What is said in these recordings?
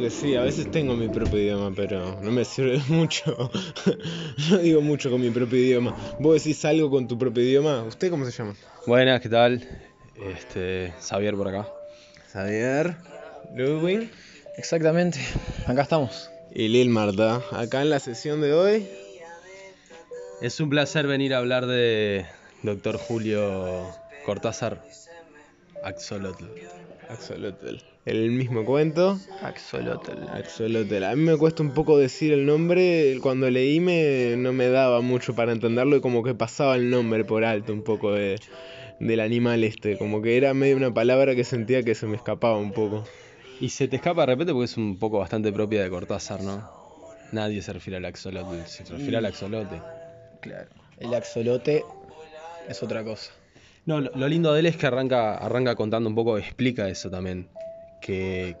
que sí, a veces tengo mi propio idioma, pero no me sirve mucho. no digo mucho con mi propio idioma. ¿Vos decís algo con tu propio idioma? ¿Usted cómo se llama? Buenas, ¿qué tal? Este, Xavier por acá. Xavier. Ludwig. Exactamente, acá estamos. Y Lil Marta. Acá en la sesión de hoy. Es un placer venir a hablar de Doctor Julio Cortázar Axolotl. Axolotl. El mismo cuento. Axolotl. Axolotl. A mí me cuesta un poco decir el nombre. Cuando leí me, no me daba mucho para entenderlo y como que pasaba el nombre por alto un poco de, del animal este. Como que era medio una palabra que sentía que se me escapaba un poco. Y se te escapa de repente porque es un poco bastante propia de Cortázar, ¿no? Nadie se refiere al axolotl, se refiere al axolote. Claro. El axolote es otra cosa. No, lo, lindo de él es que arranca, arranca contando un poco, explica eso también. Que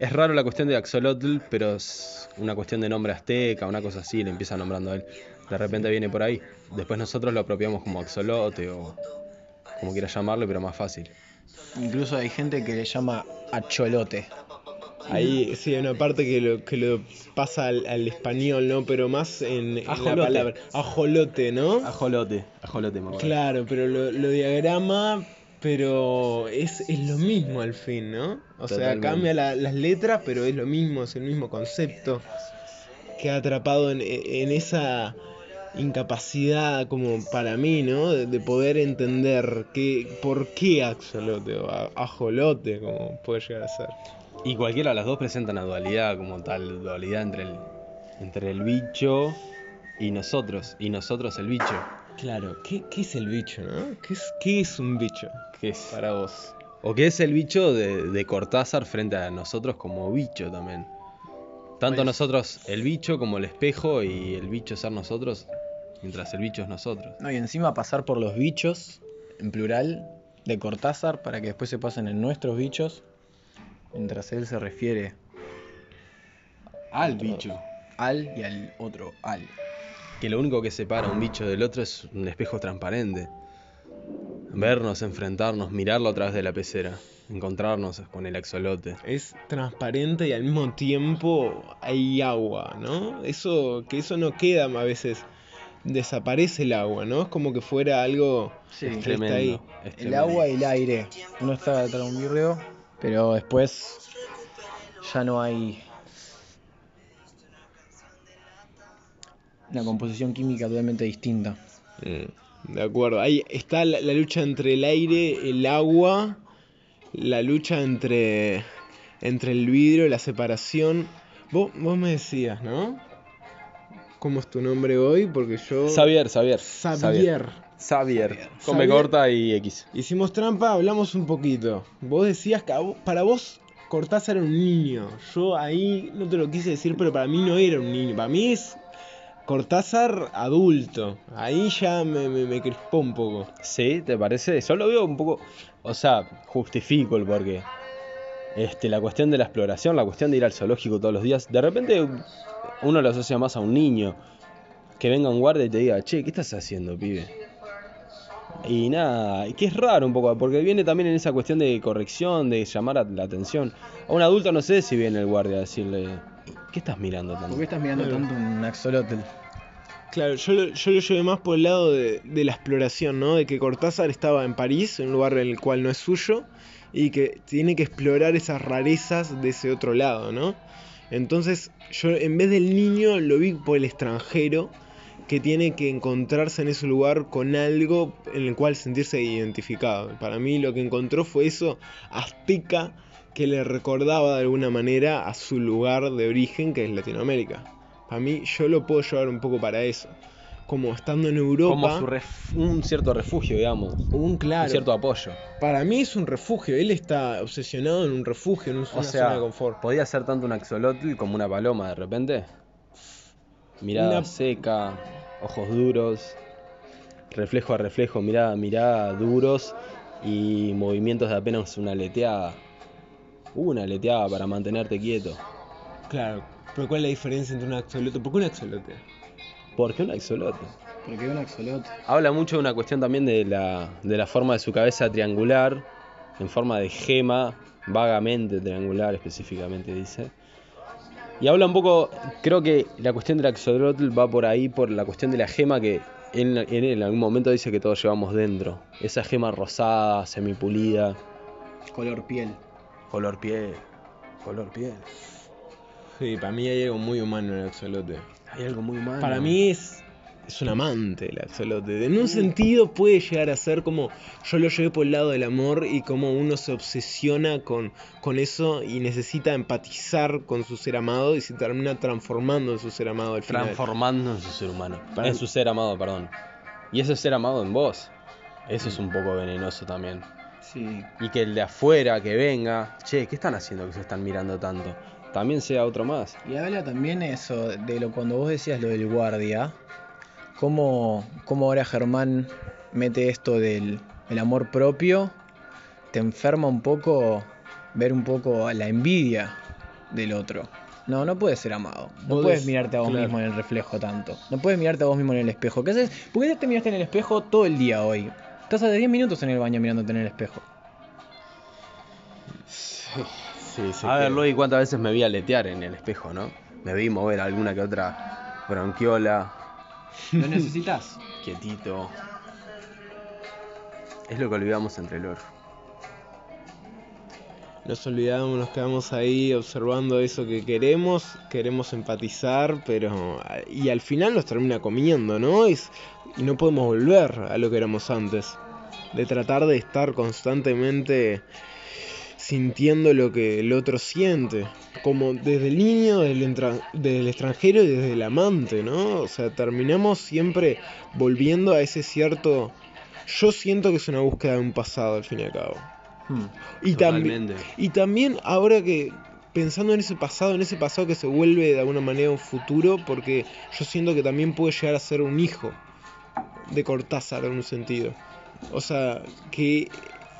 es raro la cuestión de axolotl, pero es una cuestión de nombre azteca, una cosa así, le empieza nombrando a él. De repente viene por ahí. Después nosotros lo apropiamos como axolote o como quieras llamarle, pero más fácil. Incluso hay gente que le llama acholote. Ahí sí hay una parte que lo, que lo pasa al, al español, ¿no? Pero más en, en la palabra. Ajolote, ¿no? Ajolote, ajolote, me acuerdo. Claro, pero lo, lo diagrama, pero es, es lo mismo al fin, ¿no? O sea, cambia la- las letras, pero es lo mismo, es el mismo concepto. Queda atrapado en, en esa incapacidad como para mí, ¿no? De, de poder entender que, por qué axolote o ajolote, como puede llegar a ser. Y cualquiera de las dos presenta una dualidad como tal, dualidad entre el, entre el bicho y nosotros, y nosotros el bicho. Claro, ¿qué, qué es el bicho, no? ¿Qué es, qué es un bicho Que es, para vos? o que es el bicho de, de Cortázar frente a nosotros como bicho también. Tanto Pues- nosotros el bicho como el espejo y el bicho ser nosotros, mientras el bicho es nosotros. No, y encima pasar por los bichos, en plural, de Cortázar, para que después se pasen en nuestros bichos, mientras él se refiere Al bicho. al y al otro al. Que lo único que separa un bicho del otro es un espejo transparente. Vernos, enfrentarnos, mirarlo a través de la pecera, encontrarnos con el axolote. es transparente y al mismo tiempo hay agua, ¿no? Eso, que eso no queda a veces, desaparece el agua, ¿no? Es como que fuera algo Sí, que está Tremendo. ahí. es El tremendo. agua y el aire. Uno está detrás de un birreo, pero después ya no hay una composición química totalmente distinta. Mm, de acuerdo, ahí está la, la lucha entre el aire, el agua, la lucha entre, entre el vidrio, la separación. Vos, vos me decías, ¿no? ¿Cómo es tu nombre hoy? Porque yo... Xavier, Xavier. Xavier. Xavier. Come Xavier. corta y X. Hicimos trampa, hablamos un poquito. Vos decías que para vos Cortázar era un niño. Yo ahí no te lo quise decir, pero para mí no era un niño. Para mí es Cortázar adulto. Ahí ya me, me, me crispó un poco. Sí, ¿te parece? Yo lo veo un poco. O sea, justifico el porqué. Este, la cuestión de la exploración, la cuestión de ir al zoológico todos los días. De repente uno lo asocia más a un niño. Que venga un guardia y te diga, che, ¿qué estás haciendo, pibe? Y nada, y que es raro un poco, porque viene también en esa cuestión de corrección, de llamar a- la atención. A un adulto no sé si viene el guardia a decirle, ¿qué estás mirando tanto? ¿Por qué estás mirando Claro. tanto un axolotl? Claro, yo, lo- yo lo llevé más por el lado de, de la exploración, ¿no? De que Cortázar estaba en París, en un lugar en el cual no es suyo, y que tiene que explorar esas rarezas de ese otro lado, ¿no? Entonces, yo en vez del niño lo vi por el extranjero que tiene que encontrarse en ese lugar con algo en el cual sentirse identificado. Para mí lo que encontró fue eso azteca que le recordaba de alguna manera a su lugar de origen, que es Latinoamérica. Para mí yo lo puedo llevar un poco para eso. Como estando en Europa, Como su ref- un cierto refugio, digamos. un claro. Un cierto apoyo. Para mí es un refugio. Él está obsesionado en un refugio, en un- una O sea, zona de confort. podía ser tanto un axolotl como una paloma de repente. Mirada Una- seca, ojos duros, reflejo a reflejo, mirada a mirada, duros y movimientos de apenas una aleteada. Una aleteada para mantenerte quieto. Claro. Pero ¿cuál es la diferencia entre un axolote? ¿Por qué un axolote? ¿Por qué un axolote? Porque un axolotl. Habla mucho de una cuestión también de la, de la forma de su cabeza triangular, en forma de gema, vagamente triangular específicamente dice. Y habla un poco, creo que la cuestión del axolotl va por ahí, por la cuestión de la gema que él, él en algún momento dice que todos llevamos dentro. Esa gema rosada, semipulida, Color piel. color piel, color piel. Sí, para mí hay algo muy humano en el axolote. Hay algo muy malo. Para mí es, es un amante el axolote. En un sentido puede llegar a ser como yo lo llevé por el lado del amor y como uno se obsesiona con, con eso y necesita empatizar con su ser amado y se termina transformando en su ser amado al final. transformando en su ser humano. Para- En su ser amado, perdón. Y ese ser amado en vos. Eso es un poco venenoso también. Sí. Y que el de afuera que venga, che, ¿qué están haciendo que se están mirando tanto? También sea otro más. Y habla también eso de lo cuando vos decías lo del guardia, cómo, cómo ahora Germán mete esto del el amor propio, te enferma un poco ver un poco la envidia del otro. No, no puedes ser amado. No puedes des- mirarte a vos claro. mismo en el reflejo tanto. No puedes mirarte a vos mismo en el espejo. ¿Qué haces? ¿Por qué te miraste en el espejo todo el día hoy? Estás hace 10 minutos en el baño mirándote en el espejo. Sí, sí, A ver, Luis, ¿cuántas veces me vi aletear en el espejo, no? Me vi mover alguna que otra bronquiola, ¿Lo necesitas? quietito. Es lo que olvidamos entre el oro. Nos olvidamos, nos quedamos ahí observando eso que queremos, queremos empatizar, pero... Y al final nos termina comiendo, ¿no? Es- y no podemos volver a lo que éramos antes. De tratar de estar constantemente sintiendo lo que el otro siente. Como desde el niño, desde el, extranjero y desde el amante, ¿no? O sea, terminamos siempre volviendo a ese cierto... Yo siento que es una búsqueda de un pasado, al fin y al cabo. Hmm. Y también, y también ahora que pensando en ese pasado, en ese pasado que se vuelve de alguna manera un futuro, porque yo siento que también puede llegar a ser un hijo de Cortázar en un sentido. O sea, que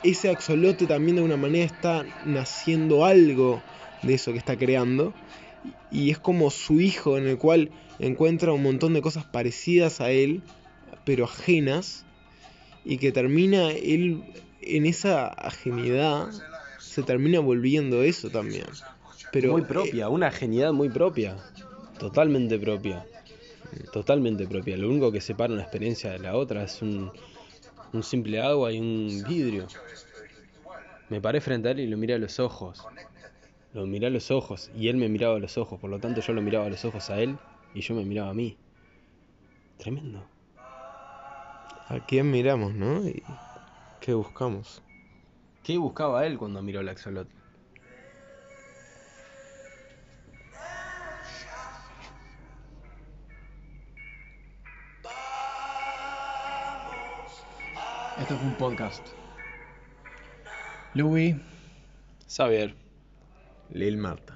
ese axolote también de alguna manera está naciendo algo de eso que está creando. Y es como su hijo en el cual encuentra un montón de cosas parecidas a él, pero ajenas, y que termina él en esa ajenidad, se termina volviendo eso también. Pero, muy eh, propia, una genialidad muy propia. Totalmente propia. Totalmente propia. Lo único que separa una experiencia de la otra es un, un simple agua y un vidrio. Me paré frente a él y lo miré a los ojos. Lo miré a los ojos y él me miraba a los ojos. Por lo tanto yo lo miraba a los ojos a él y yo me miraba a mí. Tremendo. ¿A quién miramos, no? ¿Y qué buscamos? ¿Qué buscaba él cuando miró al axolotl? Esto fue un podcast. Louis. Xavier. Lil Marta.